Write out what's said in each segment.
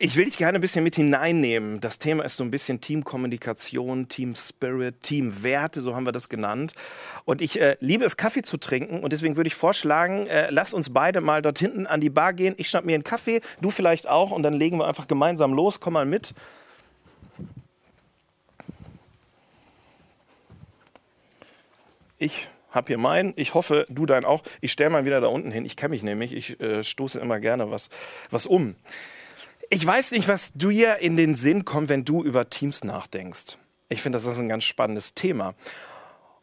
Ich will dich gerne ein bisschen mit hineinnehmen. Das Thema ist so ein bisschen Teamkommunikation, Team Spirit, Teamwerte, so haben wir das genannt. Und ich äh, liebe es, Kaffee zu trinken. Und deswegen würde ich vorschlagen, äh, lass uns beide mal dort hinten an die Bar gehen. Ich schnapp mir einen Kaffee, du vielleicht auch. Und dann legen wir einfach gemeinsam los. Komm mal mit. Ich habe hier meinen. Ich hoffe, du deinen auch. Ich stelle mal wieder da unten hin. Ich kenne mich nämlich. Ich äh, stoße immer gerne was, was um. Ich weiß nicht, was dir in den Sinn kommt, wenn du über Teams nachdenkst. Ich finde, das ist ein ganz spannendes Thema.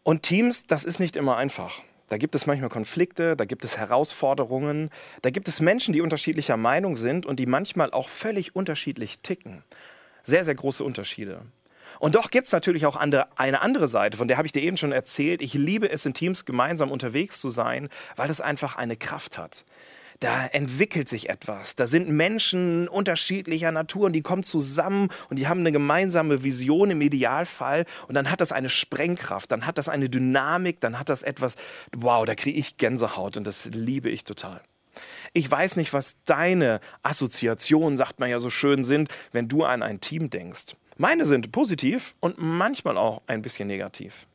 Und Teams, das ist nicht immer einfach. Da gibt es manchmal Konflikte, da gibt es Herausforderungen, da gibt es Menschen, die unterschiedlicher Meinung sind und die manchmal auch völlig unterschiedlich ticken. Sehr, sehr große Unterschiede. Und doch gibt es natürlich auch andere, eine andere Seite, von der habe ich dir eben schon erzählt. Ich liebe es, in Teams gemeinsam unterwegs zu sein, weil es einfach eine Kraft hat da entwickelt sich etwas. Da sind Menschen unterschiedlicher Natur und die kommen zusammen und die haben eine gemeinsame Vision im Idealfall und dann hat das eine Sprengkraft, dann hat das eine Dynamik, dann hat das etwas, wow, da kriege ich Gänsehaut und das liebe ich total. Ich weiß nicht, was deine Assoziationen, sagt man ja so schön, sind, wenn du an ein Team denkst. Meine sind positiv und manchmal auch ein bisschen negativ.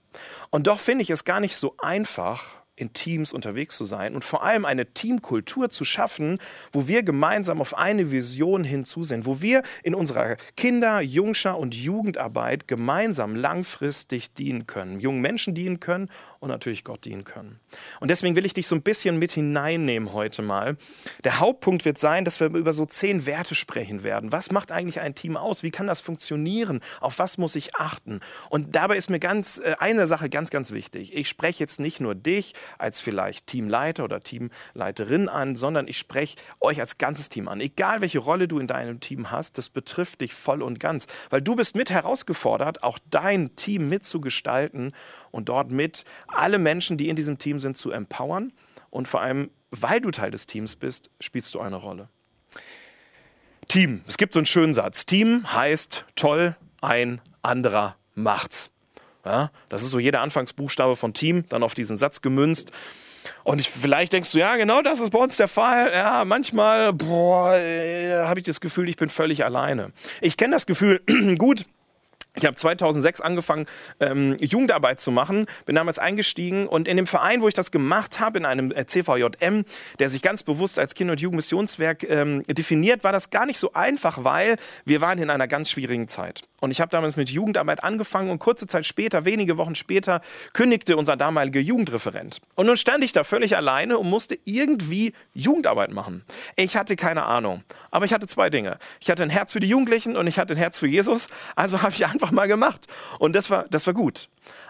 Und doch finde ich es gar nicht so einfach, in Teams unterwegs zu sein und vor allem eine Teamkultur zu schaffen, wo wir gemeinsam auf eine Vision hinzusehen, wo wir in unserer Kinder-, Jungschar- und Jugendarbeit gemeinsam langfristig dienen können, jungen Menschen dienen können und natürlich Gott dienen können. Und deswegen will ich dich so ein bisschen mit hineinnehmen heute mal. Der Hauptpunkt wird sein, dass wir über so zehn Werte sprechen werden. Was macht eigentlich ein Team aus? Wie kann das funktionieren? Auf was muss ich achten? Und dabei ist mir ganz äh, eine Sache ganz, ganz wichtig. Ich spreche jetzt nicht nur dich, als vielleicht Teamleiter oder Teamleiterin an, sondern ich spreche euch als ganzes Team an. Egal welche Rolle du in deinem Team hast, das betrifft dich voll und ganz, weil du bist mit herausgefordert, auch dein Team mitzugestalten und dort mit alle Menschen, die in diesem Team sind, zu empowern und vor allem, weil du Teil des Teams bist, spielst du eine Rolle. Team. Es gibt so einen schönen Satz. Team heißt toll, ein anderer macht's. Ja, das ist so jeder Anfangsbuchstabe von Team, dann auf diesen Satz gemünzt. Und ich, vielleicht denkst du, ja, genau das ist bei uns der Fall. Ja, manchmal, äh, habe ich das Gefühl, ich bin völlig alleine. Ich kenne das Gefühl gut. Ich habe 2006 angefangen, ähm, Jugendarbeit zu machen, bin damals eingestiegen und in dem Verein, wo ich das gemacht habe, in einem äh, CVJM, der sich ganz bewusst als Kinder- und Jugendmissionswerk ähm, definiert, war das gar nicht so einfach, weil wir waren in einer ganz schwierigen Zeit. Und ich habe damals mit Jugendarbeit angefangen und kurze Zeit später, wenige Wochen später, kündigte unser damaliger Jugendreferent. Und nun stand ich da völlig alleine und musste irgendwie Jugendarbeit machen. Ich hatte keine Ahnung, aber ich hatte zwei Dinge. Ich hatte ein Herz für die Jugendlichen und ich hatte ein Herz für Jesus, also habe ich einfach einfach mal gemacht. Und das war, das war gut.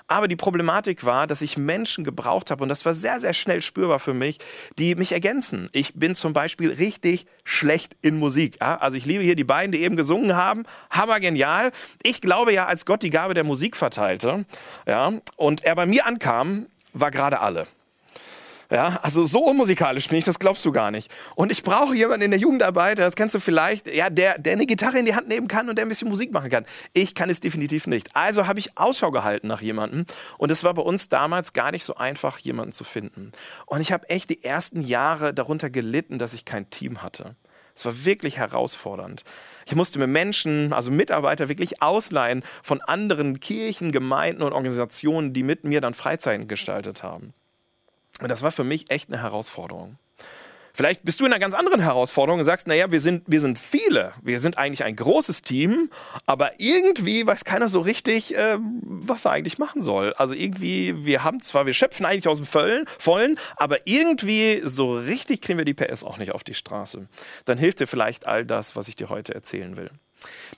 Aber die Problematik war, dass ich Menschen gebraucht habe und das war sehr, sehr schnell spürbar für mich, die mich ergänzen. Ich bin zum Beispiel richtig schlecht in Musik. Ja? Also ich liebe hier die beiden, die eben gesungen haben. Hammer genial. Ich glaube ja, als Gott die Gabe der Musik verteilte ja, und er bei mir ankam, war gerade alle. Ja, also so unmusikalisch bin ich, das glaubst du gar nicht. Und ich brauche jemanden in der Jugendarbeit, das kennst du vielleicht, ja, der, der eine Gitarre in die Hand nehmen kann und der ein bisschen Musik machen kann. Ich kann es definitiv nicht. Also habe ich Ausschau gehalten nach jemandem. Und es war bei uns damals gar nicht so einfach, jemanden zu finden. Und ich habe echt die ersten Jahre darunter gelitten, dass ich kein Team hatte. Es war wirklich herausfordernd. Ich musste mir Menschen, also Mitarbeiter, wirklich ausleihen von anderen Kirchen, Gemeinden und Organisationen, die mit mir dann Freizeiten gestaltet haben. Und das war für mich echt eine Herausforderung. Vielleicht bist du in einer ganz anderen Herausforderung und sagst, naja, wir sind, wir sind viele, wir sind eigentlich ein großes Team, aber irgendwie weiß keiner so richtig, äh, was er eigentlich machen soll. Also irgendwie, wir haben zwar, wir schöpfen eigentlich aus dem Vollen, Vollen, aber irgendwie so richtig kriegen wir die PS auch nicht auf die Straße. Dann hilft dir vielleicht all das, was ich dir heute erzählen will.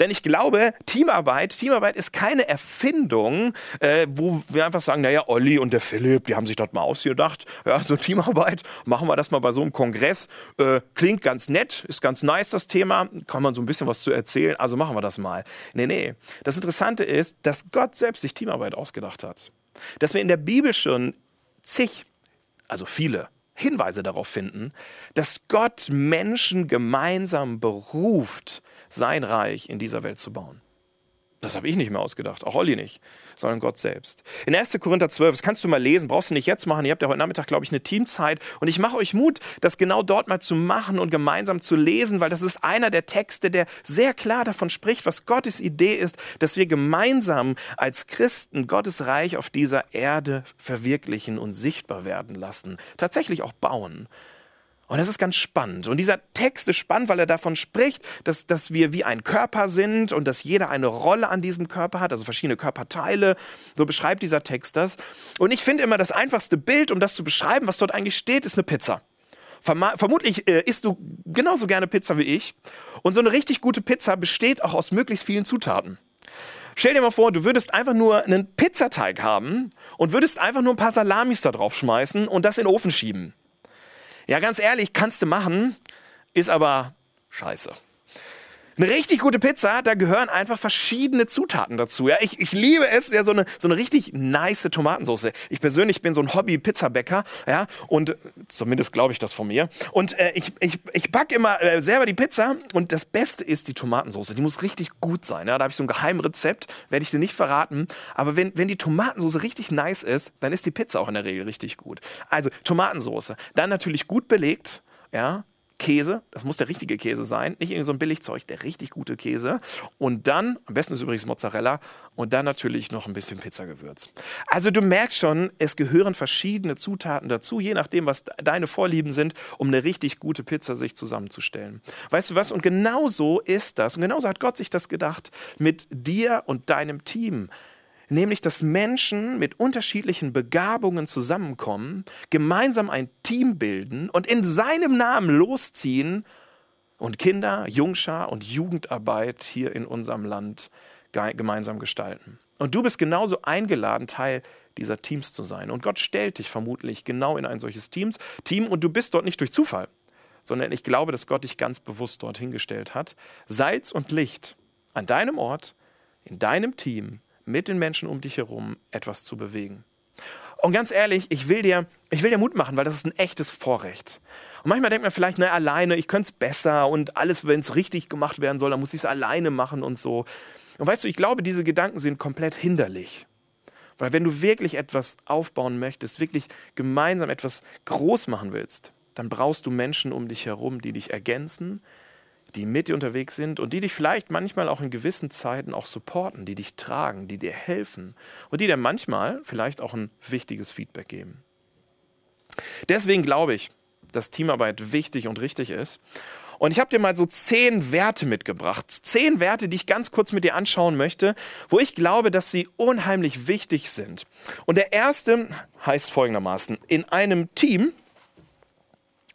Denn ich glaube, Teamarbeit, Teamarbeit ist keine Erfindung, äh, wo wir einfach sagen, naja, Olli und der Philipp, die haben sich das mal ausgedacht. Ja, so Teamarbeit, machen wir das mal bei so einem Kongress. Äh, klingt ganz nett, ist ganz nice das Thema, kann man so ein bisschen was zu erzählen, also machen wir das mal. Nee, nee. Das Interessante ist, dass Gott selbst sich Teamarbeit ausgedacht hat. Dass wir in der Bibel schon zig, also viele, Hinweise darauf finden, dass Gott Menschen gemeinsam beruft, sein Reich in dieser Welt zu bauen. Das habe ich nicht mehr ausgedacht, auch Olli nicht, sondern Gott selbst. In 1. Korinther 12, das kannst du mal lesen, brauchst du nicht jetzt machen. Ihr habt ja heute Nachmittag, glaube ich, eine Teamzeit. Und ich mache euch Mut, das genau dort mal zu machen und gemeinsam zu lesen, weil das ist einer der Texte, der sehr klar davon spricht, was Gottes Idee ist, dass wir gemeinsam als Christen Gottes Reich auf dieser Erde verwirklichen und sichtbar werden lassen. Tatsächlich auch bauen. Und das ist ganz spannend. Und dieser Text ist spannend, weil er davon spricht, dass, dass wir wie ein Körper sind und dass jeder eine Rolle an diesem Körper hat, also verschiedene Körperteile. So beschreibt dieser Text das. Und ich finde immer, das einfachste Bild, um das zu beschreiben, was dort eigentlich steht, ist eine Pizza. Vermutlich äh, isst du genauso gerne Pizza wie ich. Und so eine richtig gute Pizza besteht auch aus möglichst vielen Zutaten. Stell dir mal vor, du würdest einfach nur einen Pizzateig haben und würdest einfach nur ein paar Salamis da drauf schmeißen und das in den Ofen schieben. Ja, ganz ehrlich, kannst du machen, ist aber scheiße. Eine richtig gute Pizza, da gehören einfach verschiedene Zutaten dazu. Ja, ich, ich liebe es, ja, so eine, so eine richtig nice Tomatensauce. Ich persönlich bin so ein Hobby-Pizzabäcker, ja, und zumindest glaube ich das von mir. Und äh, ich, ich, ich backe immer äh, selber die Pizza und das Beste ist die Tomatensauce. Die muss richtig gut sein. Ja. Da habe ich so ein Geheimrezept, werde ich dir nicht verraten. Aber wenn, wenn die Tomatensauce richtig nice ist, dann ist die Pizza auch in der Regel richtig gut. Also Tomatensauce, dann natürlich gut belegt, ja, Käse, das muss der richtige Käse sein, nicht irgend so ein Billigzeug, der richtig gute Käse. Und dann, am besten ist übrigens Mozzarella, und dann natürlich noch ein bisschen Pizzagewürz. Also du merkst schon, es gehören verschiedene Zutaten dazu, je nachdem, was deine Vorlieben sind, um eine richtig gute Pizza sich zusammenzustellen. Weißt du was? Und genau so ist das. Und genauso hat Gott sich das gedacht mit dir und deinem Team nämlich dass Menschen mit unterschiedlichen Begabungen zusammenkommen, gemeinsam ein Team bilden und in seinem Namen losziehen und Kinder, Jungschar und Jugendarbeit hier in unserem Land gemeinsam gestalten. Und du bist genauso eingeladen, Teil dieser Teams zu sein. Und Gott stellt dich vermutlich genau in ein solches Teams, Team und du bist dort nicht durch Zufall, sondern ich glaube, dass Gott dich ganz bewusst dorthin gestellt hat. Salz und Licht an deinem Ort, in deinem Team, mit den Menschen um dich herum etwas zu bewegen. Und ganz ehrlich, ich will dir, ich will dir Mut machen, weil das ist ein echtes Vorrecht. Und manchmal denkt man vielleicht, na, alleine, ich könnte es besser und alles, wenn es richtig gemacht werden soll, dann muss ich es alleine machen und so. Und weißt du, ich glaube, diese Gedanken sind komplett hinderlich. Weil wenn du wirklich etwas aufbauen möchtest, wirklich gemeinsam etwas groß machen willst, dann brauchst du Menschen um dich herum, die dich ergänzen, die mit dir unterwegs sind und die dich vielleicht manchmal auch in gewissen Zeiten auch supporten, die dich tragen, die dir helfen und die dir manchmal vielleicht auch ein wichtiges Feedback geben. Deswegen glaube ich, dass Teamarbeit wichtig und richtig ist. Und ich habe dir mal so zehn Werte mitgebracht. Zehn Werte, die ich ganz kurz mit dir anschauen möchte, wo ich glaube, dass sie unheimlich wichtig sind. Und der erste heißt folgendermaßen, in einem Team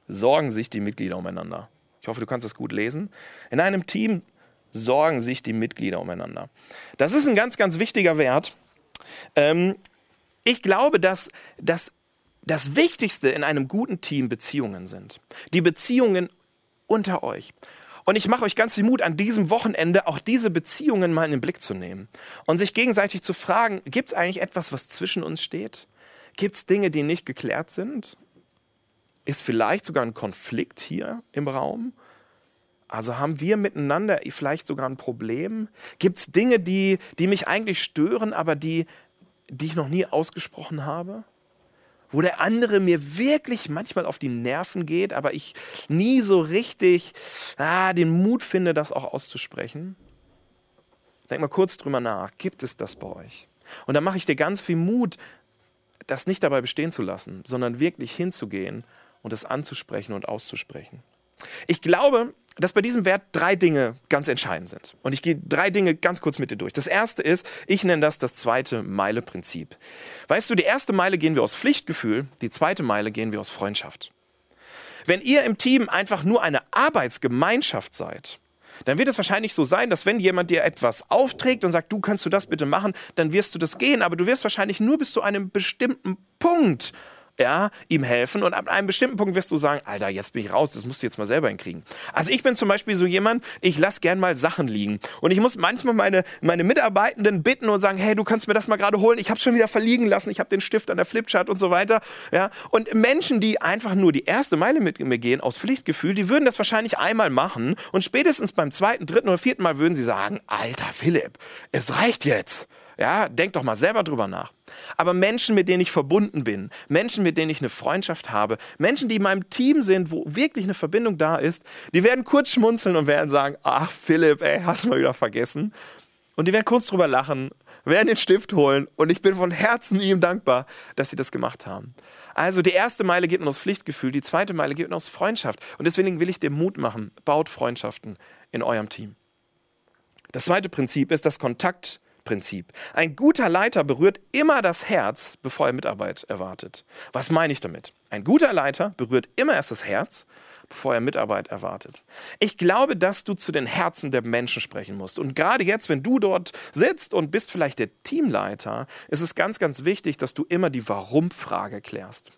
sorgen sich die Mitglieder umeinander. Ich hoffe, du kannst es gut lesen. In einem Team sorgen sich die Mitglieder umeinander. Das ist ein ganz, ganz wichtiger Wert. Ähm, ich glaube, dass, dass das Wichtigste in einem guten Team Beziehungen sind. Die Beziehungen unter euch. Und ich mache euch ganz viel Mut, an diesem Wochenende auch diese Beziehungen mal in den Blick zu nehmen und sich gegenseitig zu fragen, gibt es eigentlich etwas, was zwischen uns steht? Gibt es Dinge, die nicht geklärt sind? Ist vielleicht sogar ein Konflikt hier im Raum? Also haben wir miteinander vielleicht sogar ein Problem? Gibt es Dinge, die, die mich eigentlich stören, aber die, die ich noch nie ausgesprochen habe? Wo der andere mir wirklich manchmal auf die Nerven geht, aber ich nie so richtig ah, den Mut finde, das auch auszusprechen? Denk mal kurz drüber nach. Gibt es das bei euch? Und dann mache ich dir ganz viel Mut, das nicht dabei bestehen zu lassen, sondern wirklich hinzugehen und es anzusprechen und auszusprechen. Ich glaube, dass bei diesem Wert drei Dinge ganz entscheidend sind. Und ich gehe drei Dinge ganz kurz mit dir durch. Das erste ist, ich nenne das das zweite Meile-Prinzip. Weißt du, die erste Meile gehen wir aus Pflichtgefühl, die zweite Meile gehen wir aus Freundschaft. Wenn ihr im Team einfach nur eine Arbeitsgemeinschaft seid, dann wird es wahrscheinlich so sein, dass wenn jemand dir etwas aufträgt und sagt, du kannst du das bitte machen, dann wirst du das gehen, aber du wirst wahrscheinlich nur bis zu einem bestimmten Punkt ja, ihm helfen und ab einem bestimmten Punkt wirst du sagen, Alter, jetzt bin ich raus, das musst du jetzt mal selber hinkriegen. Also ich bin zum Beispiel so jemand, ich lasse gern mal Sachen liegen und ich muss manchmal meine, meine Mitarbeitenden bitten und sagen, hey, du kannst mir das mal gerade holen, ich habe schon wieder verliegen lassen, ich habe den Stift an der Flipchart und so weiter. Ja, und Menschen, die einfach nur die erste Meile mit mir gehen aus Pflichtgefühl, die würden das wahrscheinlich einmal machen und spätestens beim zweiten, dritten oder vierten Mal würden sie sagen, Alter Philipp, es reicht jetzt. Ja, denk doch mal selber drüber nach. Aber Menschen, mit denen ich verbunden bin, Menschen, mit denen ich eine Freundschaft habe, Menschen, die in meinem Team sind, wo wirklich eine Verbindung da ist, die werden kurz schmunzeln und werden sagen, ach Philipp, ey, hast du mal wieder vergessen. Und die werden kurz drüber lachen, werden den Stift holen und ich bin von Herzen ihm dankbar, dass sie das gemacht haben. Also die erste Meile geht nur aus Pflichtgefühl, die zweite Meile geht nur aus Freundschaft. Und deswegen will ich dir Mut machen, baut Freundschaften in eurem Team. Das zweite Prinzip ist das Kontakt Prinzip. Ein guter Leiter berührt immer das Herz, bevor er Mitarbeit erwartet. Was meine ich damit? Ein guter Leiter berührt immer erst das Herz, bevor er Mitarbeit erwartet. Ich glaube, dass du zu den Herzen der Menschen sprechen musst. Und gerade jetzt, wenn du dort sitzt und bist vielleicht der Teamleiter, ist es ganz, ganz wichtig, dass du immer die Warum-Frage klärst.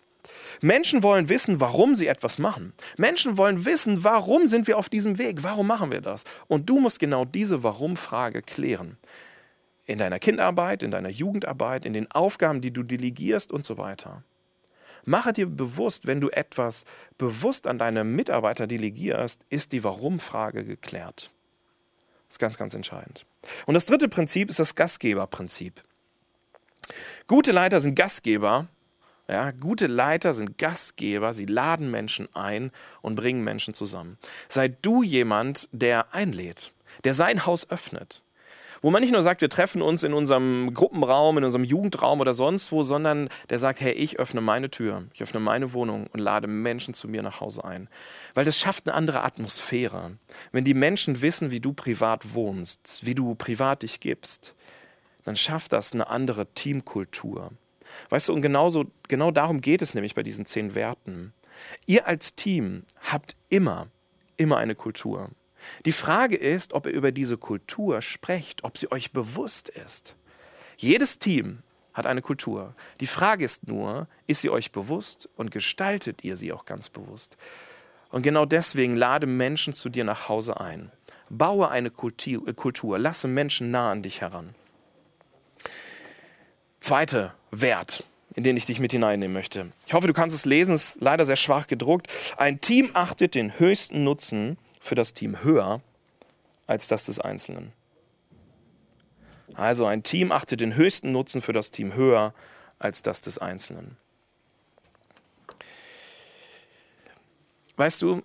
Menschen wollen wissen, warum sie etwas machen. Menschen wollen wissen, warum sind wir auf diesem Weg? Warum machen wir das? Und du musst genau diese Warum-Frage klären in deiner Kinderarbeit, in deiner Jugendarbeit, in den Aufgaben, die du delegierst und so weiter. Mache dir bewusst, wenn du etwas bewusst an deine Mitarbeiter delegierst, ist die Warum-Frage geklärt. Das ist ganz, ganz entscheidend. Und das dritte Prinzip ist das Gastgeberprinzip. Gute Leiter sind Gastgeber. Ja, gute Leiter sind Gastgeber. Sie laden Menschen ein und bringen Menschen zusammen. Sei du jemand, der einlädt, der sein Haus öffnet, wo man nicht nur sagt, wir treffen uns in unserem Gruppenraum, in unserem Jugendraum oder sonst wo, sondern der sagt, hey, ich öffne meine Tür, ich öffne meine Wohnung und lade Menschen zu mir nach Hause ein. Weil das schafft eine andere Atmosphäre. Wenn die Menschen wissen, wie du privat wohnst, wie du privat dich gibst, dann schafft das eine andere Teamkultur. Weißt du, und genauso, genau darum geht es nämlich bei diesen zehn Werten. Ihr als Team habt immer, immer eine Kultur. Die Frage ist, ob ihr über diese Kultur sprecht, ob sie euch bewusst ist. Jedes Team hat eine Kultur. Die Frage ist nur, ist sie euch bewusst und gestaltet ihr sie auch ganz bewusst? Und genau deswegen lade Menschen zu dir nach Hause ein. Baue eine Kultur, lasse Menschen nah an dich heran. Zweiter Wert, in den ich dich mit hineinnehmen möchte. Ich hoffe, du kannst es lesen, es ist leider sehr schwach gedruckt. Ein Team achtet den höchsten Nutzen für das Team höher als das des Einzelnen. Also ein Team achtet den höchsten Nutzen für das Team höher als das des Einzelnen. Weißt du,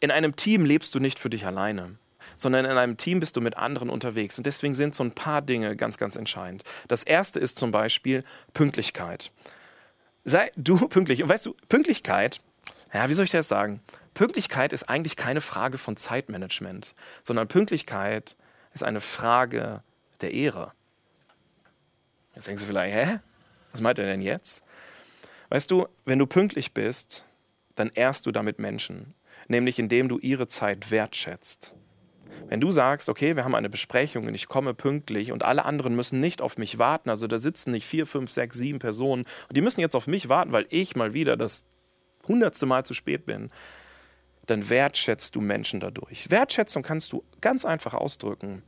in einem Team lebst du nicht für dich alleine, sondern in einem Team bist du mit anderen unterwegs. Und deswegen sind so ein paar Dinge ganz, ganz entscheidend. Das erste ist zum Beispiel Pünktlichkeit. Sei du pünktlich. Und weißt du, Pünktlichkeit, ja, wie soll ich das sagen? Pünktlichkeit ist eigentlich keine Frage von Zeitmanagement, sondern Pünktlichkeit ist eine Frage der Ehre. Jetzt denkst du vielleicht, hä? Was meint er denn jetzt? Weißt du, wenn du pünktlich bist, dann ehrst du damit Menschen, nämlich indem du ihre Zeit wertschätzt. Wenn du sagst, okay, wir haben eine Besprechung und ich komme pünktlich und alle anderen müssen nicht auf mich warten, also da sitzen nicht vier, fünf, sechs, sieben Personen und die müssen jetzt auf mich warten, weil ich mal wieder das hundertste Mal zu spät bin, dann wertschätzt du Menschen dadurch. Wertschätzung kannst du ganz einfach ausdrücken,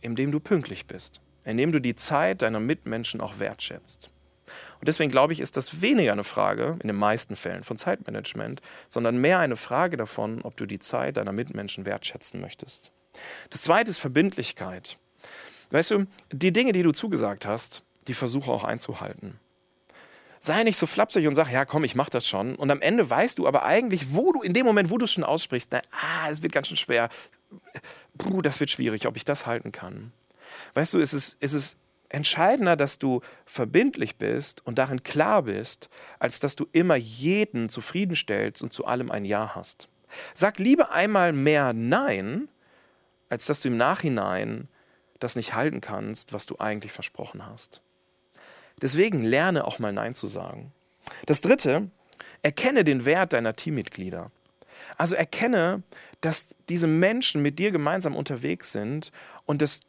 indem du pünktlich bist, indem du die Zeit deiner Mitmenschen auch wertschätzt. Und deswegen glaube ich, ist das weniger eine Frage, in den meisten Fällen, von Zeitmanagement, sondern mehr eine Frage davon, ob du die Zeit deiner Mitmenschen wertschätzen möchtest. Das zweite ist Verbindlichkeit. Weißt du, die Dinge, die du zugesagt hast, die versuche auch einzuhalten sei nicht so flapsig und sag, ja komm, ich mach das schon. Und am Ende weißt du aber eigentlich, wo du, in dem Moment, wo du es schon aussprichst, na, ah, es wird ganz schön schwer. Puh, das wird schwierig, ob ich das halten kann. Weißt du, es ist, es ist entscheidender, dass du verbindlich bist und darin klar bist, als dass du immer jeden zufriedenstellst und zu allem ein Ja hast. Sag lieber einmal mehr Nein, als dass du im Nachhinein das nicht halten kannst, was du eigentlich versprochen hast. Deswegen lerne auch mal Nein zu sagen. Das Dritte, erkenne den Wert deiner Teammitglieder. Also erkenne, dass diese Menschen mit dir gemeinsam unterwegs sind und dass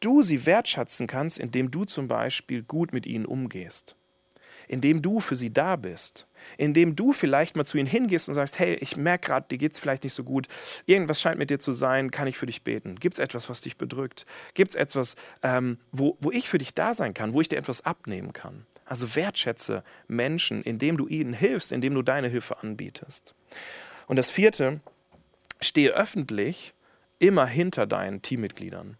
du sie wertschätzen kannst, indem du zum Beispiel gut mit ihnen umgehst. indem du für sie da bist. Indem du vielleicht mal zu ihnen hingehst und sagst, hey, ich merke gerade, dir geht es vielleicht nicht so gut. Irgendwas scheint mit dir zu sein, kann ich für dich beten? Gibt es etwas, was dich bedrückt? Gibt es etwas, ähm, wo, wo ich für dich da sein kann, wo ich dir etwas abnehmen kann? Also wertschätze Menschen, indem du ihnen hilfst, indem du deine Hilfe anbietest. Und das vierte, stehe öffentlich immer hinter deinen Teammitgliedern.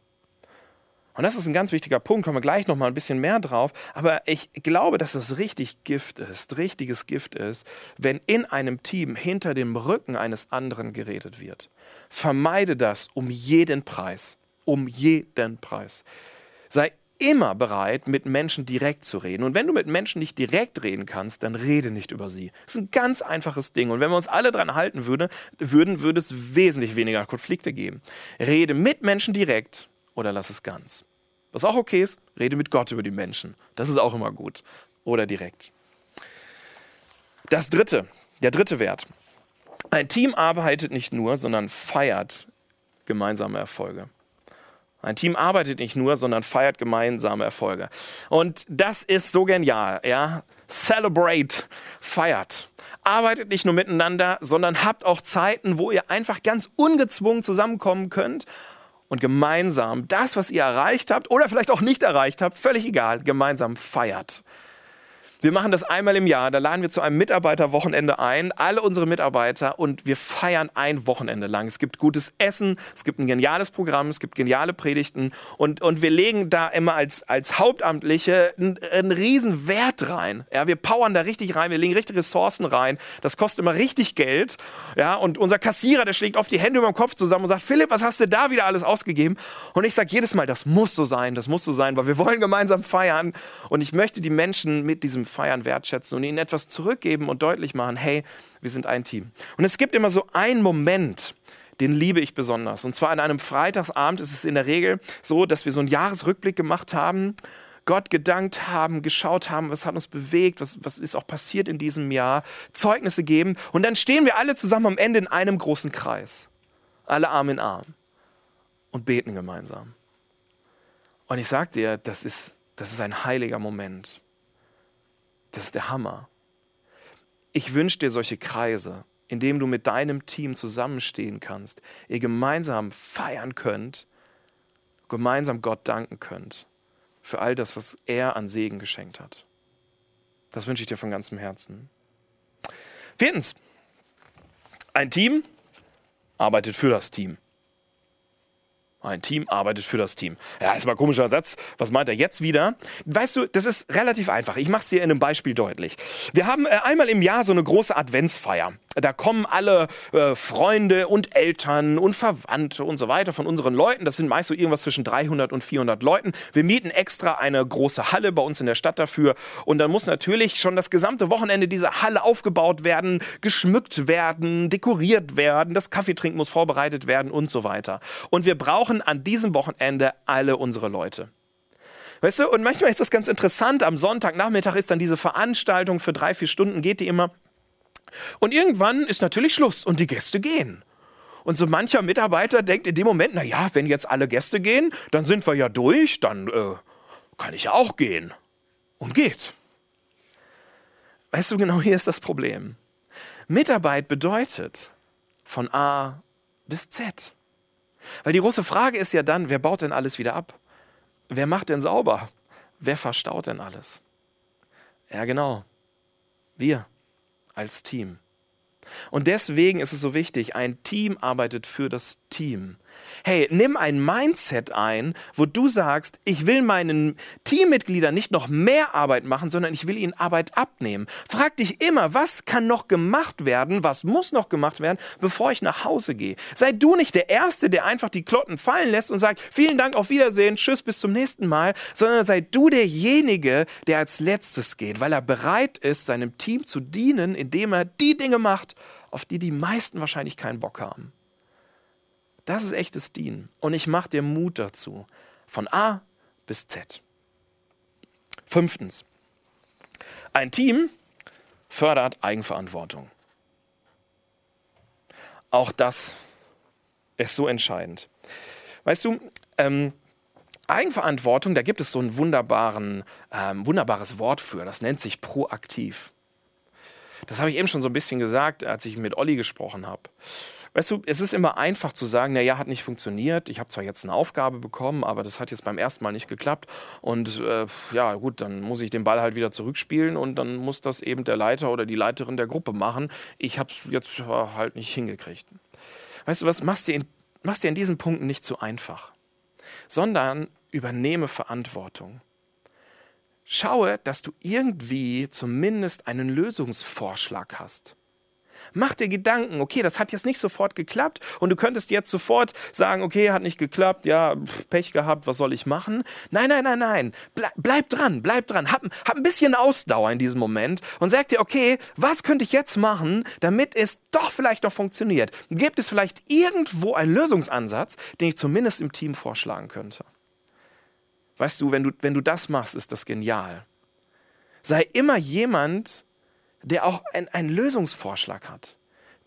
Und das ist ein ganz wichtiger Punkt, kommen wir gleich noch mal ein bisschen mehr drauf. Aber ich glaube, dass das richtig Gift ist, richtiges Gift ist, wenn in einem Team hinter dem Rücken eines anderen geredet wird. Vermeide das um jeden Preis. Um jeden Preis. Sei immer bereit, mit Menschen direkt zu reden. Und wenn du mit Menschen nicht direkt reden kannst, dann rede nicht über sie. Das ist ein ganz einfaches Ding. Und wenn wir uns alle daran halten würde, würden, würde es wesentlich weniger Konflikte geben. Rede mit Menschen direkt oder lass es ganz. Was auch okay ist, rede mit Gott über die Menschen. Das ist auch immer gut. Oder direkt. Das dritte, der dritte Wert. Ein Team arbeitet nicht nur, sondern feiert gemeinsame Erfolge. Ein Team arbeitet nicht nur, sondern feiert gemeinsame Erfolge. Und das ist so genial, ja. Celebrate, feiert. Arbeitet nicht nur miteinander, sondern habt auch Zeiten, wo ihr einfach ganz ungezwungen zusammenkommen könnt und gemeinsam das, was ihr erreicht habt oder vielleicht auch nicht erreicht habt, völlig egal, gemeinsam feiert. Wir machen das einmal im Jahr. Da laden wir zu einem Mitarbeiterwochenende ein, alle unsere Mitarbeiter, und wir feiern ein Wochenende lang. Es gibt gutes Essen, es gibt ein geniales Programm, es gibt geniale Predigten und, und wir legen da immer als, als Hauptamtliche einen, einen riesen Wert rein. Ja, wir powern da richtig rein, wir legen richtig Ressourcen rein. Das kostet immer richtig Geld. Ja, und unser Kassierer, der schlägt oft die Hände über dem Kopf zusammen und sagt, Philipp, was hast du da wieder alles ausgegeben? Und ich sage jedes Mal, das muss so sein, das muss so sein, weil wir wollen gemeinsam feiern. Und ich möchte die Menschen mit diesem feiern, wertschätzen und ihnen etwas zurückgeben und deutlich machen, hey, wir sind ein Team. Und es gibt immer so einen Moment, den liebe ich besonders. Und zwar an einem Freitagsabend ist es in der Regel so, dass wir so einen Jahresrückblick gemacht haben, Gott gedankt haben, geschaut haben, was hat uns bewegt, was, was ist auch passiert in diesem Jahr, Zeugnisse geben. Und dann stehen wir alle zusammen am Ende in einem großen Kreis. Alle Arm in Arm. Und beten gemeinsam. Und ich sage dir, das ist, das ist ein heiliger Moment. Das ist der Hammer. Ich wünsche dir solche Kreise, in denen du mit deinem Team zusammenstehen kannst, ihr gemeinsam feiern könnt, gemeinsam Gott danken könnt für all das, was er an Segen geschenkt hat. Das wünsche ich dir von ganzem Herzen. Viertens, ein Team arbeitet für das Team. Ein Team arbeitet für das Team. Ja, ist mal ein komischer Satz. Was meint er jetzt wieder? Weißt du, das ist relativ einfach. Ich mache es dir in einem Beispiel deutlich. Wir haben äh, einmal im Jahr so eine große Adventsfeier. Da kommen alle äh, Freunde und Eltern und Verwandte und so weiter von unseren Leuten. Das sind meist so irgendwas zwischen 300 und 400 Leuten. Wir mieten extra eine große Halle bei uns in der Stadt dafür. Und dann muss natürlich schon das gesamte Wochenende diese Halle aufgebaut werden, geschmückt werden, dekoriert werden. Das Kaffeetrinken muss vorbereitet werden und so weiter. Und wir brauchen an diesem Wochenende alle unsere Leute. Weißt du, und manchmal ist das ganz interessant. Am Sonntagnachmittag ist dann diese Veranstaltung für drei, vier Stunden, geht die immer. Und irgendwann ist natürlich Schluss und die Gäste gehen. Und so mancher Mitarbeiter denkt in dem Moment, na ja, wenn jetzt alle Gäste gehen, dann sind wir ja durch, dann äh, kann ich ja auch gehen. Und geht. Weißt du, genau hier ist das Problem. Mitarbeit bedeutet von A bis Z. Weil die große Frage ist ja dann, wer baut denn alles wieder ab? Wer macht denn sauber? Wer verstaut denn alles? Ja, genau. Wir als Team. Und deswegen ist es so wichtig, ein Team arbeitet für das Team. Hey, nimm ein Mindset ein, wo du sagst, ich will meinen Teammitgliedern nicht noch mehr Arbeit machen, sondern ich will ihnen Arbeit abnehmen. Frag dich immer, was kann noch gemacht werden, was muss noch gemacht werden, bevor ich nach Hause gehe. Sei du nicht der Erste, der einfach die Klotten fallen lässt und sagt, vielen Dank, auf Wiedersehen, tschüss, bis zum nächsten Mal, sondern sei du derjenige, der als letztes geht, weil er bereit ist, seinem Team zu dienen, indem er die Dinge macht, auf die die meisten wahrscheinlich keinen Bock haben. Das ist echtes Dienen. Und ich mache dir Mut dazu. Von A bis Z. Fünftens. Ein Team fördert Eigenverantwortung. Auch das ist so entscheidend. Weißt du, ähm, Eigenverantwortung, da gibt es so ein wunderbaren, ähm, wunderbares Wort für, das nennt sich proaktiv. Das habe ich eben schon so ein bisschen gesagt, als ich mit Olli gesprochen habe. Weißt du, es ist immer einfach zu sagen, naja, hat nicht funktioniert. Ich habe zwar jetzt eine Aufgabe bekommen, aber das hat jetzt beim ersten Mal nicht geklappt. Und äh, ja, gut, dann muss ich den Ball halt wieder zurückspielen und dann muss das eben der Leiter oder die Leiterin der Gruppe machen. Ich habe es jetzt halt nicht hingekriegt. Weißt du was, machst dir in, machst dir in diesen Punkten nicht zu einfach, sondern übernehme Verantwortung. Schaue, dass du irgendwie zumindest einen Lösungsvorschlag hast. Mach dir Gedanken, okay, das hat jetzt nicht sofort geklappt und du könntest jetzt sofort sagen, okay, hat nicht geklappt, ja, Pech gehabt, was soll ich machen? Nein, nein, nein, nein, bleib, bleib dran, bleib dran, hab, hab ein bisschen Ausdauer in diesem Moment und sag dir, okay, was könnte ich jetzt machen, damit es doch vielleicht noch funktioniert? Gibt es vielleicht irgendwo einen Lösungsansatz, den ich zumindest im Team vorschlagen könnte? Weißt du, wenn du, wenn du das machst, ist das genial. Sei immer jemand, der auch ein, einen Lösungsvorschlag hat.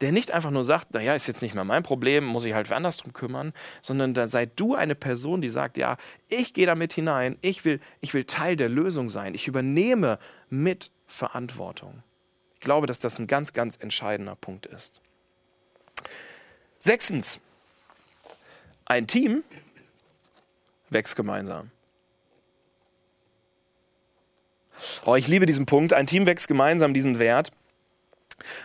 Der nicht einfach nur sagt, naja, ist jetzt nicht mehr mein Problem, muss ich halt anders drum kümmern, sondern da sei du eine Person, die sagt, ja, ich gehe damit hinein, ich will, ich will Teil der Lösung sein, ich übernehme mit Verantwortung. Ich glaube, dass das ein ganz, ganz entscheidender Punkt ist. Sechstens, ein Team wächst gemeinsam. Oh, ich liebe diesen Punkt. Ein Team wächst gemeinsam diesen Wert.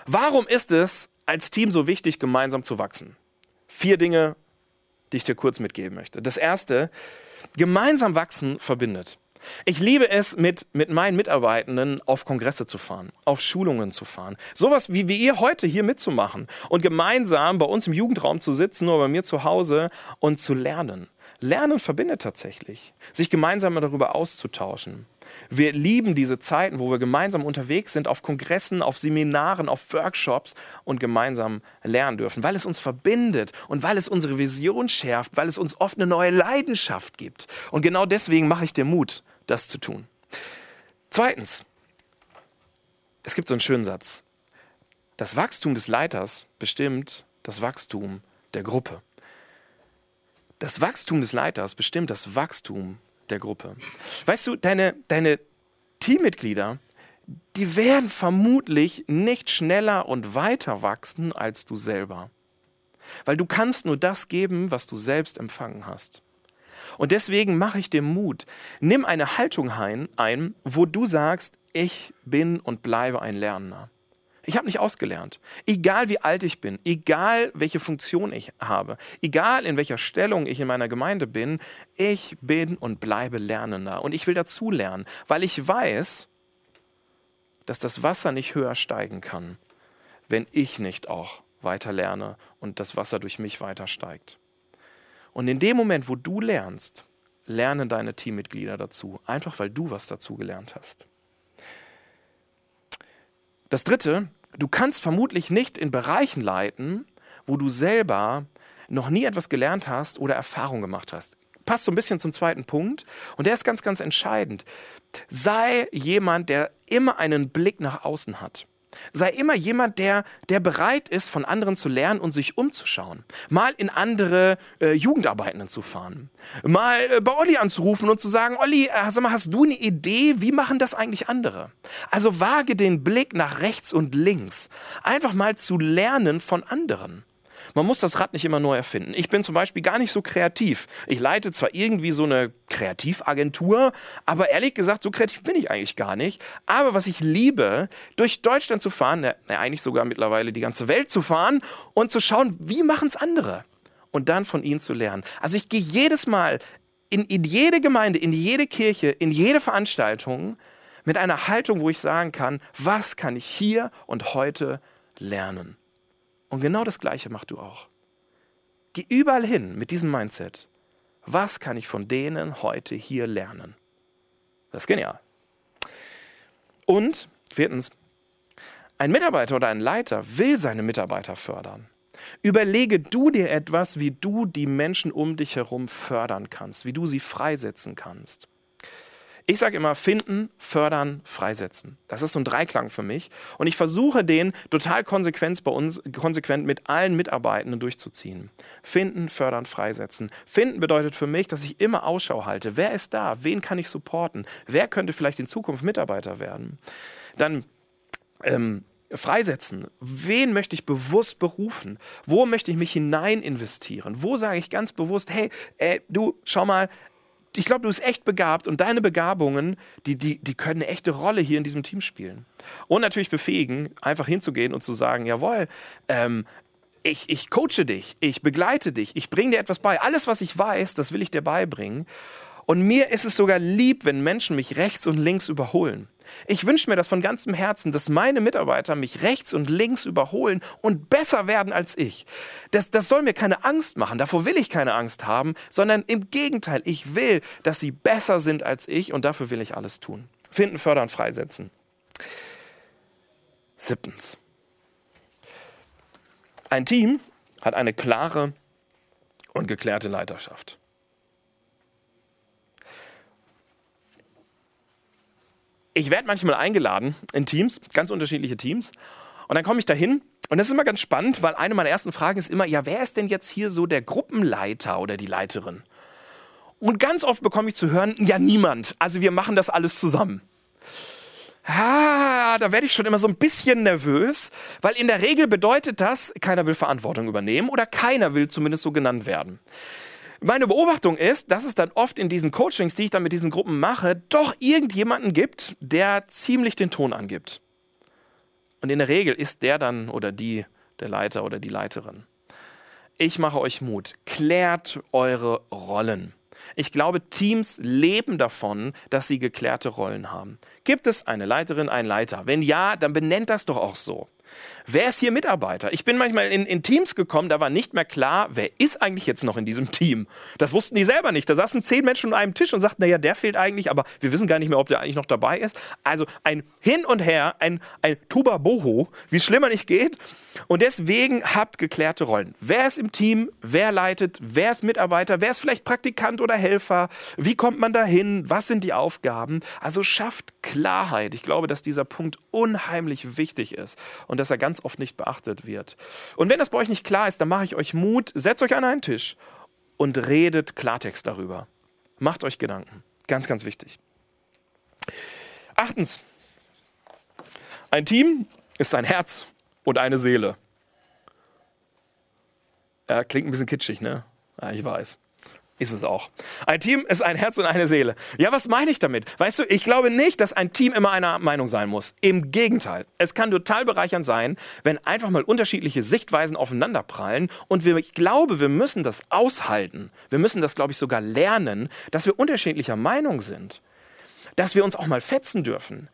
Warum ist es als Team so wichtig, gemeinsam zu wachsen? Vier Dinge, die ich dir kurz mitgeben möchte. Das erste, gemeinsam wachsen verbindet. Ich liebe es, mit, mit meinen Mitarbeitenden auf Kongresse zu fahren, auf Schulungen zu fahren. Sowas wie, wie ihr heute hier mitzumachen und gemeinsam bei uns im Jugendraum zu sitzen oder bei mir zu Hause und zu lernen. Lernen verbindet tatsächlich, sich gemeinsam darüber auszutauschen. Wir lieben diese Zeiten, wo wir gemeinsam unterwegs sind, auf Kongressen, auf Seminaren, auf Workshops und gemeinsam lernen dürfen, weil es uns verbindet und weil es unsere Vision schärft, weil es uns oft eine neue Leidenschaft gibt. Und genau deswegen mache ich dir Mut, das zu tun. Zweitens, es gibt so einen schönen Satz. Das Wachstum des Leiters bestimmt das Wachstum der Gruppe. Das Wachstum des Leiters bestimmt das Wachstum der Gruppe. Weißt du, deine, deine Teammitglieder, die werden vermutlich nicht schneller und weiter wachsen als du selber. Weil du kannst nur das geben, was du selbst empfangen hast. Und deswegen mache ich dir Mut. Nimm eine Haltung ein, wo du sagst, ich bin und bleibe ein Lernender. Ich habe nicht ausgelernt. Egal wie alt ich bin, egal welche Funktion ich habe, egal in welcher Stellung ich in meiner Gemeinde bin, ich bin und bleibe Lernender. Und ich will dazu lernen, weil ich weiß, dass das Wasser nicht höher steigen kann, wenn ich nicht auch weiter lerne und das Wasser durch mich weiter steigt. Und in dem Moment, wo du lernst, lernen deine Teammitglieder dazu, einfach weil du was dazu gelernt hast. Das Dritte, du kannst vermutlich nicht in Bereichen leiten, wo du selber noch nie etwas gelernt hast oder Erfahrung gemacht hast. Passt so ein bisschen zum zweiten Punkt und der ist ganz, ganz entscheidend. Sei jemand, der immer einen Blick nach außen hat. Sei immer jemand, der, der bereit ist, von anderen zu lernen und sich umzuschauen. Mal in andere äh, Jugendarbeitenden zu fahren. Mal äh, bei Olli anzurufen und zu sagen, Olli, äh, sag mal, hast du eine Idee, wie machen das eigentlich andere? Also wage den Blick nach rechts und links. Einfach mal zu lernen von anderen. Man muss das Rad nicht immer neu erfinden. Ich bin zum Beispiel gar nicht so kreativ. Ich leite zwar irgendwie so eine Kreativagentur, aber ehrlich gesagt, so kreativ bin ich eigentlich gar nicht. Aber was ich liebe, durch Deutschland zu fahren, ja, eigentlich sogar mittlerweile die ganze Welt zu fahren und zu schauen, wie machen es andere? Und dann von ihnen zu lernen. Also ich gehe jedes Mal in, in jede Gemeinde, in jede Kirche, in jede Veranstaltung mit einer Haltung, wo ich sagen kann, was kann ich hier und heute lernen? Und genau das Gleiche machst du auch. Geh überall hin mit diesem Mindset. Was kann ich von denen heute hier lernen? Das ist genial. Und viertens, ein Mitarbeiter oder ein Leiter will seine Mitarbeiter fördern. Überlege du dir etwas, wie du die Menschen um dich herum fördern kannst, wie du sie freisetzen kannst. Ich sage immer finden, fördern, freisetzen. Das ist so ein Dreiklang für mich. Und ich versuche den total konsequent bei uns, konsequent mit allen Mitarbeitenden durchzuziehen. Finden, fördern, freisetzen. Finden bedeutet für mich, dass ich immer Ausschau halte. Wer ist da? Wen kann ich supporten? Wer könnte vielleicht in Zukunft Mitarbeiter werden? Dann ähm, freisetzen. Wen möchte ich bewusst berufen? Wo möchte ich mich hinein investieren? Wo sage ich ganz bewusst, hey, äh, du, schau mal, ich glaube, du bist echt begabt und deine Begabungen, die, die, die können eine echte Rolle hier in diesem Team spielen. Und natürlich befähigen, einfach hinzugehen und zu sagen, jawohl, ähm, ich, ich coache dich, ich begleite dich, ich bringe dir etwas bei. Alles, was ich weiß, das will ich dir beibringen. Und mir ist es sogar lieb, wenn Menschen mich rechts und links überholen. Ich wünsche mir das von ganzem Herzen, dass meine Mitarbeiter mich rechts und links überholen und besser werden als ich. Das, das soll mir keine Angst machen, davor will ich keine Angst haben, sondern im Gegenteil, ich will, dass sie besser sind als ich und dafür will ich alles tun. Finden, fördern, freisetzen. Siebtens. Ein Team hat eine klare und geklärte Leiterschaft. Ich werde manchmal eingeladen in Teams, ganz unterschiedliche Teams. Und dann komme ich da hin und das ist immer ganz spannend, weil eine meiner ersten Fragen ist immer, ja, wer ist denn jetzt hier so der Gruppenleiter oder die Leiterin? Und ganz oft bekomme ich zu hören, ja, niemand. Also wir machen das alles zusammen. Ah, da werde ich schon immer so ein bisschen nervös, weil in der Regel bedeutet das, keiner will Verantwortung übernehmen oder keiner will zumindest so genannt werden. Meine Beobachtung ist, dass es dann oft in diesen Coachings, die ich dann mit diesen Gruppen mache, doch irgendjemanden gibt, der ziemlich den Ton angibt. Und in der Regel ist der dann oder die der Leiter oder die Leiterin. Ich mache euch Mut. Klärt eure Rollen. Ich glaube, Teams leben davon, dass sie geklärte Rollen haben. Gibt es eine Leiterin, einen Leiter? Wenn ja, dann benennt das doch auch so. Wer ist hier Mitarbeiter? Ich bin manchmal in, in, Teams gekommen, da war nicht mehr klar, wer ist eigentlich jetzt noch in diesem Team. Das wussten die selber nicht. Da saßen zehn Menschen an einem Tisch und sagten, naja, der fehlt eigentlich, aber wir wissen gar nicht mehr, ob der eigentlich noch dabei ist. Also ein Hin und Her, ein, ein Tuba Boho, wie es schlimmer nicht geht. Und deswegen habt geklärte Rollen. Wer ist im Team? Wer leitet? Wer ist Mitarbeiter? Wer ist vielleicht Praktikant oder Helfer? Wie kommt man dahin? Was sind die Aufgaben? Also schafft Klarheit. Ich glaube, dass dieser Punkt unheimlich wichtig ist und dass er ganz oft nicht beachtet wird. Und wenn das bei euch nicht klar ist, dann mache ich euch Mut, setzt euch an einen Tisch und redet Klartext darüber. Macht euch Gedanken. Ganz, ganz wichtig. Achtens. Ein Team ist ein Herz und eine Seele. Ja, klingt ein bisschen kitschig, ne? Ja, ich weiß. Ist es auch. Ein Team ist ein Herz und eine Seele. Ja, was meine ich damit? Weißt du, ich glaube nicht, dass ein Team immer einer Meinung sein muss. Im Gegenteil. Es kann total bereichernd sein, wenn einfach mal unterschiedliche Sichtweisen aufeinanderprallen. Und wir, ich glaube, wir müssen das aushalten. Wir müssen das, glaube ich, sogar lernen, dass wir unterschiedlicher Meinung sind. Dass wir uns auch mal fetzen dürfen.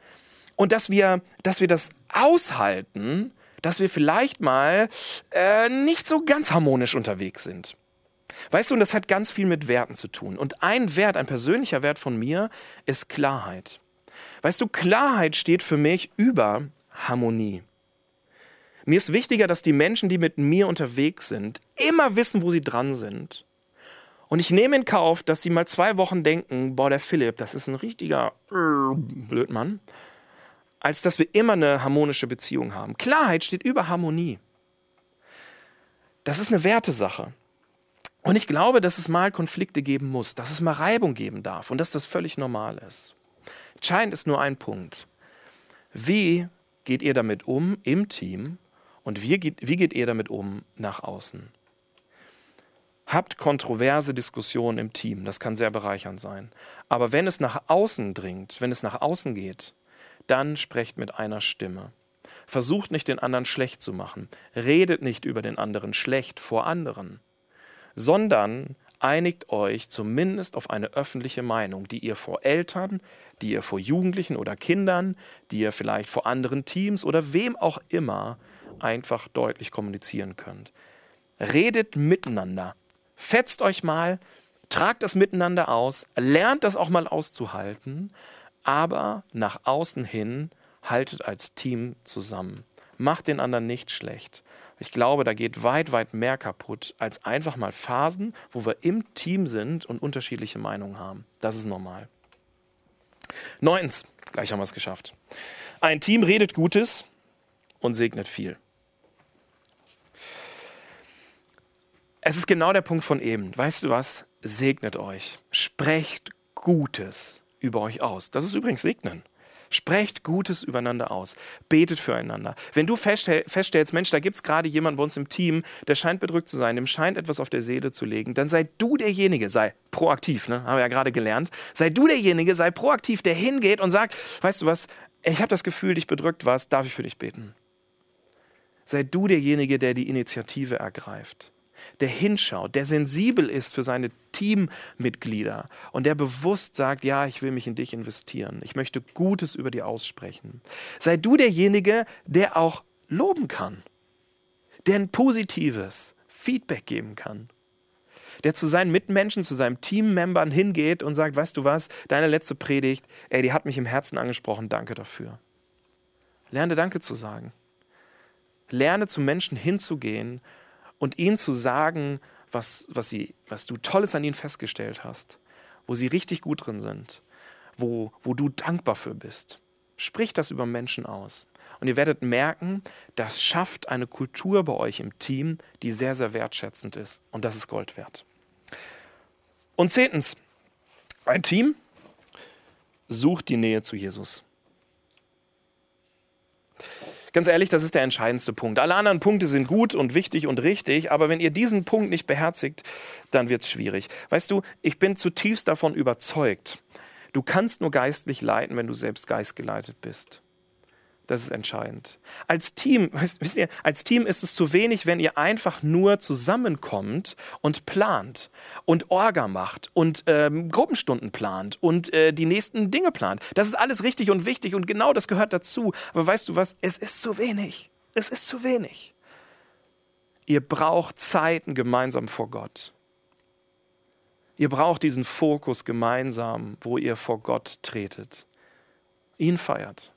Und dass wir, dass wir das aushalten, dass wir vielleicht mal äh, nicht so ganz harmonisch unterwegs sind. Weißt du, und das hat ganz viel mit Werten zu tun. Und ein Wert, ein persönlicher Wert von mir, ist Klarheit. Weißt du, Klarheit steht für mich über Harmonie. Mir ist wichtiger, dass die Menschen, die mit mir unterwegs sind, immer wissen, wo sie dran sind. Und ich nehme in Kauf, dass sie mal zwei Wochen denken, boah, der Philipp, das ist ein richtiger Blödmann, als dass wir immer eine harmonische Beziehung haben. Klarheit steht über Harmonie. Das ist eine Wertesache. Und ich glaube, dass es mal Konflikte geben muss, dass es mal Reibung geben darf und dass das völlig normal ist. Entscheidend ist nur ein Punkt. Wie geht ihr damit um im Team und wie geht, wie geht ihr damit um nach außen? Habt kontroverse Diskussionen im Team, das kann sehr bereichernd sein. Aber wenn es nach außen dringt, wenn es nach außen geht, dann sprecht mit einer Stimme. Versucht nicht den anderen schlecht zu machen. Redet nicht über den anderen schlecht vor anderen sondern einigt euch zumindest auf eine öffentliche Meinung, die ihr vor Eltern, die ihr vor Jugendlichen oder Kindern, die ihr vielleicht vor anderen Teams oder wem auch immer einfach deutlich kommunizieren könnt. Redet miteinander. Fetzt euch mal, tragt das miteinander aus, lernt das auch mal auszuhalten, aber nach außen hin haltet als Team zusammen. Macht den anderen nicht schlecht. Ich glaube, da geht weit, weit mehr kaputt als einfach mal Phasen, wo wir im Team sind und unterschiedliche Meinungen haben. Das ist normal. Neuntens, gleich haben wir es geschafft. Ein Team redet Gutes und segnet viel. Es ist genau der Punkt von eben. Weißt du was? Segnet euch. Sprecht Gutes über euch aus. Das ist übrigens Segnen. Sprecht Gutes übereinander aus. Betet füreinander. Wenn du feststellst, Mensch, da gibt es gerade jemanden bei uns im Team, der scheint bedrückt zu sein, dem scheint etwas auf der Seele zu legen, dann sei du derjenige, sei proaktiv, ne? haben wir ja gerade gelernt, sei du derjenige, sei proaktiv, der hingeht und sagt, weißt du was, ich habe das Gefühl, dich bedrückt was, darf ich für dich beten? Sei du derjenige, der die Initiative ergreift der hinschaut, der sensibel ist für seine Teammitglieder und der bewusst sagt, ja, ich will mich in dich investieren. Ich möchte Gutes über dir aussprechen. Sei du derjenige, der auch loben kann, der ein positives Feedback geben kann, der zu seinen Mitmenschen, zu seinen Teammembern hingeht und sagt, weißt du was, deine letzte Predigt, ey, die hat mich im Herzen angesprochen, danke dafür. Lerne Danke zu sagen. Lerne zu Menschen hinzugehen und ihnen zu sagen, was, was, sie, was du Tolles an ihnen festgestellt hast, wo sie richtig gut drin sind, wo, wo du dankbar für bist. Sprich das über Menschen aus. Und ihr werdet merken, das schafft eine Kultur bei euch im Team, die sehr, sehr wertschätzend ist. Und das ist Gold wert. Und zehntens, ein Team sucht die Nähe zu Jesus. Ganz ehrlich, das ist der entscheidendste Punkt. Alle anderen Punkte sind gut und wichtig und richtig, aber wenn ihr diesen Punkt nicht beherzigt, dann wird es schwierig. Weißt du, ich bin zutiefst davon überzeugt, du kannst nur geistlich leiten, wenn du selbst geistgeleitet bist. Das ist entscheidend. Als Team, wisst ihr, als Team ist es zu wenig, wenn ihr einfach nur zusammenkommt und plant und Orga macht und ähm, Gruppenstunden plant und äh, die nächsten Dinge plant. Das ist alles richtig und wichtig und genau das gehört dazu. Aber weißt du was? Es ist zu wenig. Es ist zu wenig. Ihr braucht Zeiten gemeinsam vor Gott. Ihr braucht diesen Fokus gemeinsam, wo ihr vor Gott tretet, ihn feiert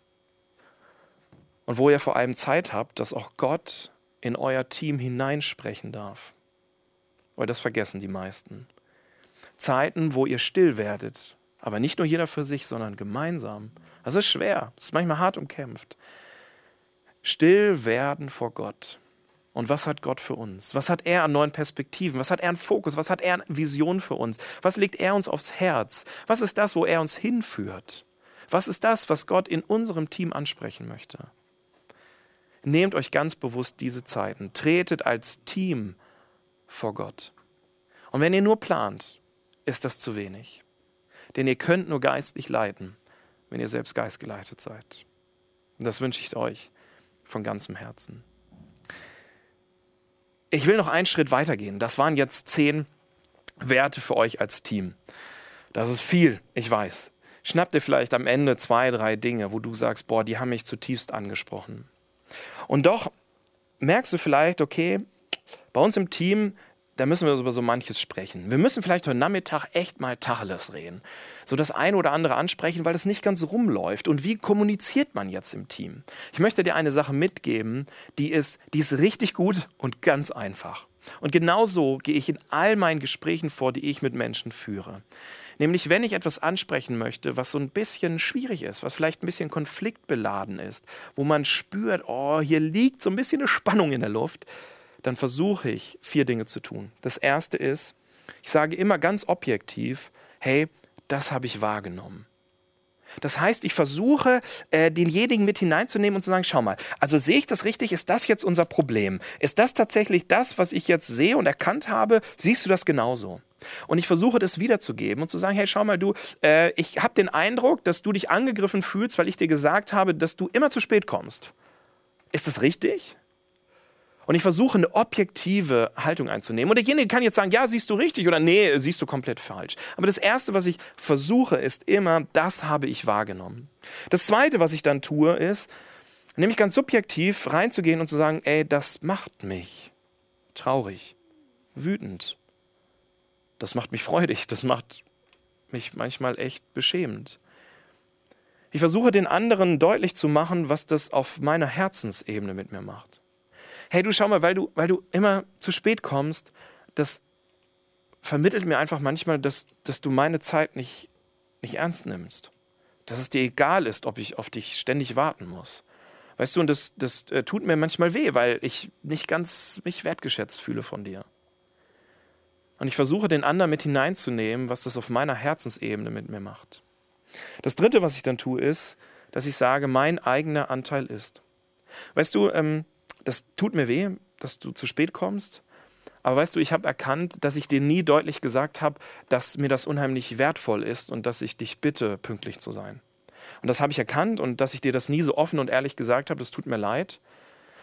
und wo ihr vor allem Zeit habt, dass auch Gott in euer Team hineinsprechen darf. Weil das vergessen die meisten. Zeiten, wo ihr still werdet, aber nicht nur jeder für sich, sondern gemeinsam. Das ist schwer, das ist manchmal hart umkämpft. Still werden vor Gott. Und was hat Gott für uns? Was hat er an neuen Perspektiven? Was hat er an Fokus? Was hat er an Vision für uns? Was legt er uns aufs Herz? Was ist das, wo er uns hinführt? Was ist das, was Gott in unserem Team ansprechen möchte? Nehmt euch ganz bewusst diese Zeiten. Tretet als Team vor Gott. Und wenn ihr nur plant, ist das zu wenig. Denn ihr könnt nur geistlich leiten, wenn ihr selbst geistgeleitet seid. Und das wünsche ich euch von ganzem Herzen. Ich will noch einen Schritt weitergehen. Das waren jetzt zehn Werte für euch als Team. Das ist viel, ich weiß. Schnapp dir vielleicht am Ende zwei, drei Dinge, wo du sagst, boah, die haben mich zutiefst angesprochen. Und doch merkst du vielleicht, okay, bei uns im Team, da müssen wir über so manches sprechen. Wir müssen vielleicht heute Nachmittag echt mal Tacheles reden. So das eine oder andere ansprechen, weil es nicht ganz rumläuft. Und wie kommuniziert man jetzt im Team? Ich möchte dir eine Sache mitgeben, die ist, die ist richtig gut und ganz einfach. Und genauso gehe ich in all meinen Gesprächen vor, die ich mit Menschen führe. Nämlich, wenn ich etwas ansprechen möchte, was so ein bisschen schwierig ist, was vielleicht ein bisschen konfliktbeladen ist, wo man spürt, oh, hier liegt so ein bisschen eine Spannung in der Luft, dann versuche ich vier Dinge zu tun. Das erste ist, ich sage immer ganz objektiv, hey, das habe ich wahrgenommen. Das heißt, ich versuche, äh, denjenigen mit hineinzunehmen und zu sagen, schau mal, also sehe ich das richtig? Ist das jetzt unser Problem? Ist das tatsächlich das, was ich jetzt sehe und erkannt habe? Siehst du das genauso? Und ich versuche das wiederzugeben und zu sagen, hey, schau mal, du, äh, ich habe den Eindruck, dass du dich angegriffen fühlst, weil ich dir gesagt habe, dass du immer zu spät kommst. Ist das richtig? Und ich versuche eine objektive Haltung einzunehmen. Und derjenige kann jetzt sagen, ja, siehst du richtig oder nee, siehst du komplett falsch. Aber das Erste, was ich versuche, ist immer, das habe ich wahrgenommen. Das Zweite, was ich dann tue, ist, nämlich ganz subjektiv reinzugehen und zu sagen, ey, das macht mich traurig, wütend, das macht mich freudig, das macht mich manchmal echt beschämend. Ich versuche den anderen deutlich zu machen, was das auf meiner Herzensebene mit mir macht. Hey, du schau mal, weil du, weil du immer zu spät kommst, das vermittelt mir einfach manchmal, dass, dass du meine Zeit nicht, nicht ernst nimmst. dass es dir egal ist, ob ich auf dich ständig warten muss. Weißt du, und das, das äh, tut mir manchmal weh, weil ich nicht ganz mich wertgeschätzt fühle von dir. Und ich versuche den anderen mit hineinzunehmen, was das auf meiner Herzensebene mit mir macht. Das Dritte, was ich dann tue, ist, dass ich sage, mein eigener Anteil ist. Weißt du, ähm, das tut mir weh, dass du zu spät kommst. Aber weißt du, ich habe erkannt, dass ich dir nie deutlich gesagt habe, dass mir das unheimlich wertvoll ist und dass ich dich bitte, pünktlich zu sein. Und das habe ich erkannt und dass ich dir das nie so offen und ehrlich gesagt habe, das tut mir leid.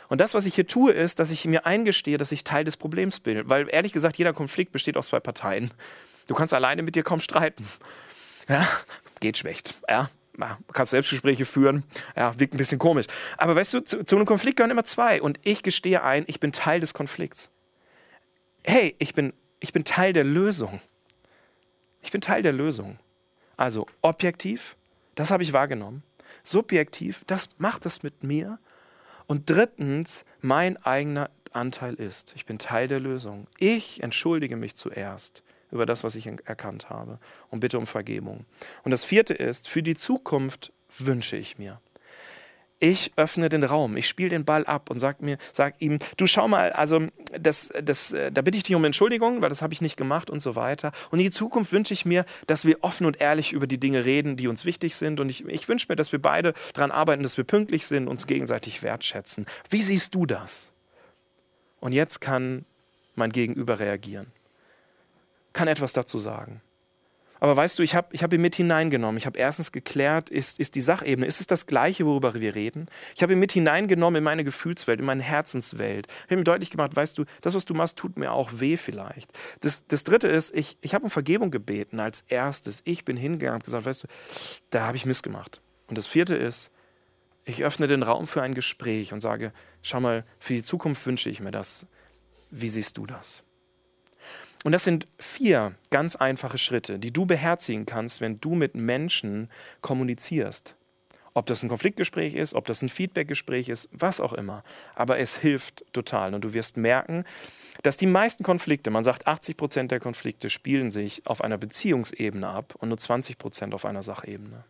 Und das, was ich hier tue, ist, dass ich mir eingestehe, dass ich Teil des Problems bin. Weil ehrlich gesagt, jeder Konflikt besteht aus zwei Parteien. Du kannst alleine mit dir kaum streiten. Ja, geht schlecht. Ja, du kannst Selbstgespräche führen. Ja, wirkt ein bisschen komisch. Aber weißt du, zu, zu einem Konflikt gehören immer zwei. Und ich gestehe ein, ich bin Teil des Konflikts. Hey, ich bin, ich bin Teil der Lösung. Ich bin Teil der Lösung. Also objektiv, das habe ich wahrgenommen. Subjektiv, das macht es mit mir. Und drittens, mein eigener Anteil ist, ich bin Teil der Lösung. Ich entschuldige mich zuerst über das, was ich erkannt habe und bitte um Vergebung. Und das vierte ist, für die Zukunft wünsche ich mir ich öffne den Raum, ich spiele den Ball ab und sag mir, sag ihm, du schau mal, also das, das, äh, da bitte ich dich um Entschuldigung, weil das habe ich nicht gemacht und so weiter. Und in die Zukunft wünsche ich mir, dass wir offen und ehrlich über die Dinge reden, die uns wichtig sind. Und ich, ich wünsche mir, dass wir beide daran arbeiten, dass wir pünktlich sind, uns gegenseitig wertschätzen. Wie siehst du das? Und jetzt kann mein Gegenüber reagieren, kann etwas dazu sagen. Aber weißt du, ich habe ich hab ihn mit hineingenommen. Ich habe erstens geklärt, ist, ist die Sachebene, ist es das Gleiche, worüber wir reden? Ich habe ihn mit hineingenommen in meine Gefühlswelt, in meine Herzenswelt. Ich habe ihm deutlich gemacht, weißt du, das, was du machst, tut mir auch weh vielleicht. Das, das Dritte ist, ich, ich habe um Vergebung gebeten als erstes. Ich bin hingegangen und gesagt, weißt du, da habe ich missgemacht. Und das Vierte ist, ich öffne den Raum für ein Gespräch und sage, schau mal, für die Zukunft wünsche ich mir das. Wie siehst du das? Und das sind vier ganz einfache Schritte, die du beherzigen kannst, wenn du mit Menschen kommunizierst. Ob das ein Konfliktgespräch ist, ob das ein Feedbackgespräch ist, was auch immer. Aber es hilft total. Und du wirst merken, dass die meisten Konflikte, man sagt 80 Prozent der Konflikte, spielen sich auf einer Beziehungsebene ab und nur 20 Prozent auf einer Sachebene.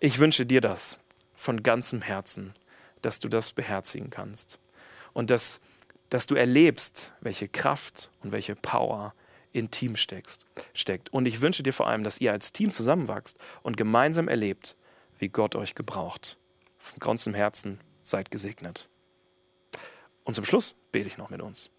Ich wünsche dir das von ganzem Herzen, dass du das beherzigen kannst. Und dass dass du erlebst, welche Kraft und welche Power in Team steckst, steckt. Und ich wünsche dir vor allem, dass ihr als Team zusammenwachst und gemeinsam erlebt, wie Gott euch gebraucht. Von ganzem Herzen seid gesegnet. Und zum Schluss bete ich noch mit uns.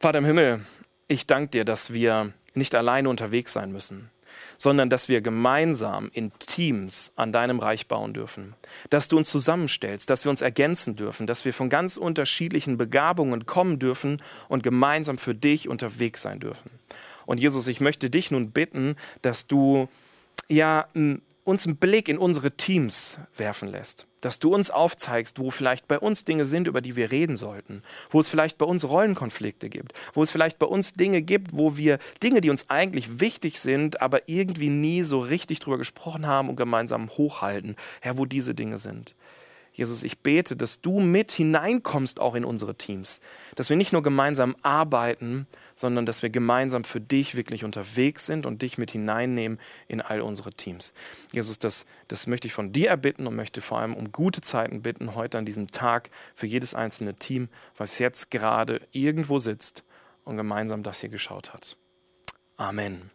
Vater im Himmel, ich danke dir, dass wir nicht alleine unterwegs sein müssen, sondern dass wir gemeinsam in Teams an deinem Reich bauen dürfen. Dass du uns zusammenstellst, dass wir uns ergänzen dürfen, dass wir von ganz unterschiedlichen Begabungen kommen dürfen und gemeinsam für dich unterwegs sein dürfen. Und Jesus, ich möchte dich nun bitten, dass du ja uns einen Blick in unsere Teams werfen lässt. Dass du uns aufzeigst, wo vielleicht bei uns Dinge sind, über die wir reden sollten. Wo es vielleicht bei uns Rollenkonflikte gibt. Wo es vielleicht bei uns Dinge gibt, wo wir Dinge, die uns eigentlich wichtig sind, aber irgendwie nie so richtig drüber gesprochen haben und gemeinsam hochhalten. Herr, wo diese Dinge sind. Jesus, ich bete, dass du mit hineinkommst auch in unsere Teams. Dass wir nicht nur gemeinsam arbeiten, sondern dass wir gemeinsam für dich wirklich unterwegs sind und dich mit hineinnehmen in all unsere Teams. Jesus, das, das möchte ich von dir erbitten und möchte vor allem um gute Zeiten bitten, heute an diesem Tag für jedes einzelne Team, was jetzt gerade irgendwo sitzt und gemeinsam das hier geschaut hat. Amen.